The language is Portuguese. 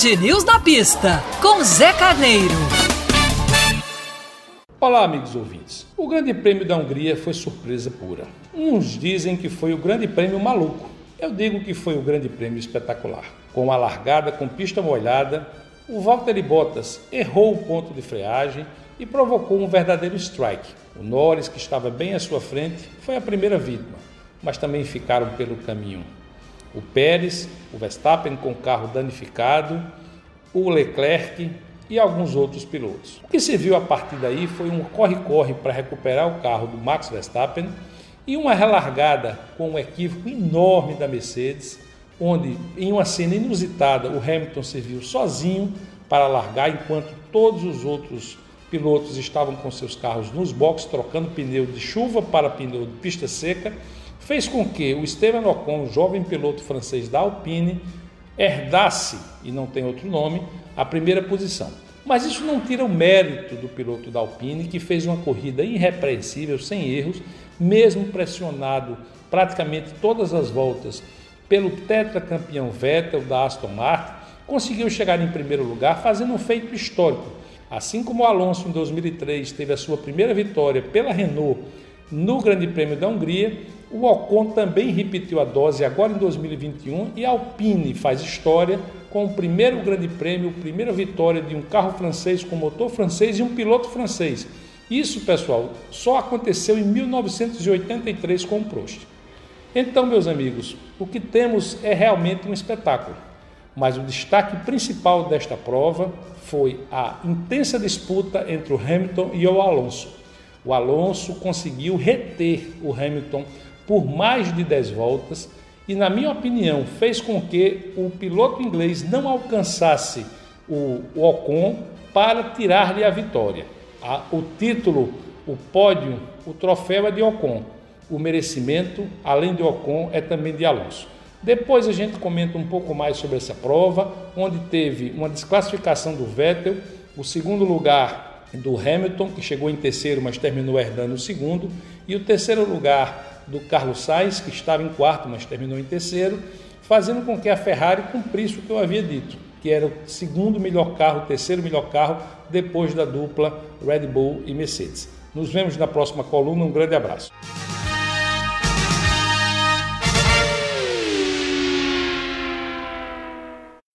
Band News na pista, com Zé Carneiro. Olá, amigos ouvintes. O Grande Prêmio da Hungria foi surpresa pura. Uns dizem que foi o Grande Prêmio maluco. Eu digo que foi o Grande Prêmio espetacular. Com a largada com pista molhada, o Valtteri Bottas errou o ponto de freagem e provocou um verdadeiro strike. O Norris, que estava bem à sua frente, foi a primeira vítima, mas também ficaram pelo caminho o Pérez, o Verstappen com o carro danificado, o Leclerc e alguns outros pilotos. O que se viu a partir daí foi um corre-corre para recuperar o carro do Max Verstappen e uma relargada com um equívoco enorme da Mercedes, onde em uma cena inusitada o Hamilton se viu sozinho para largar enquanto todos os outros pilotos estavam com seus carros nos boxes trocando pneu de chuva para pneu de pista seca, fez com que o Esteban Ocon, jovem piloto francês da Alpine, herdasse, e não tem outro nome, a primeira posição. Mas isso não tira o mérito do piloto da Alpine, que fez uma corrida irrepreensível, sem erros, mesmo pressionado praticamente todas as voltas pelo tetracampeão Vettel da Aston Martin, conseguiu chegar em primeiro lugar, fazendo um feito histórico. Assim como o Alonso em 2003 teve a sua primeira vitória pela Renault no Grande Prêmio da Hungria, o Ocon também repetiu a dose agora em 2021 e a Alpine faz história com o primeiro Grande Prêmio, a primeira vitória de um carro francês com motor francês e um piloto francês. Isso, pessoal, só aconteceu em 1983 com o Prost. Então, meus amigos, o que temos é realmente um espetáculo. Mas o destaque principal desta prova foi a intensa disputa entre o Hamilton e o Alonso. O Alonso conseguiu reter o Hamilton por mais de 10 voltas e, na minha opinião, fez com que o piloto inglês não alcançasse o, Ocon para tirar-lhe a vitória. O título, o pódio, o troféu é de Ocon. O merecimento, além de Ocon, é também de Alonso. Depois a gente comenta um pouco mais sobre essa prova, onde teve uma desclassificação do Vettel, o segundo lugar do Hamilton, que chegou em terceiro, mas terminou herdando o segundo, e o terceiro lugar do Carlos Sainz, que estava em quarto, mas terminou em terceiro, fazendo com que a Ferrari cumprisse o que eu havia dito, que era o segundo melhor carro, o terceiro melhor carro, depois da dupla Red Bull e Mercedes. Nos vemos na próxima coluna, um grande abraço.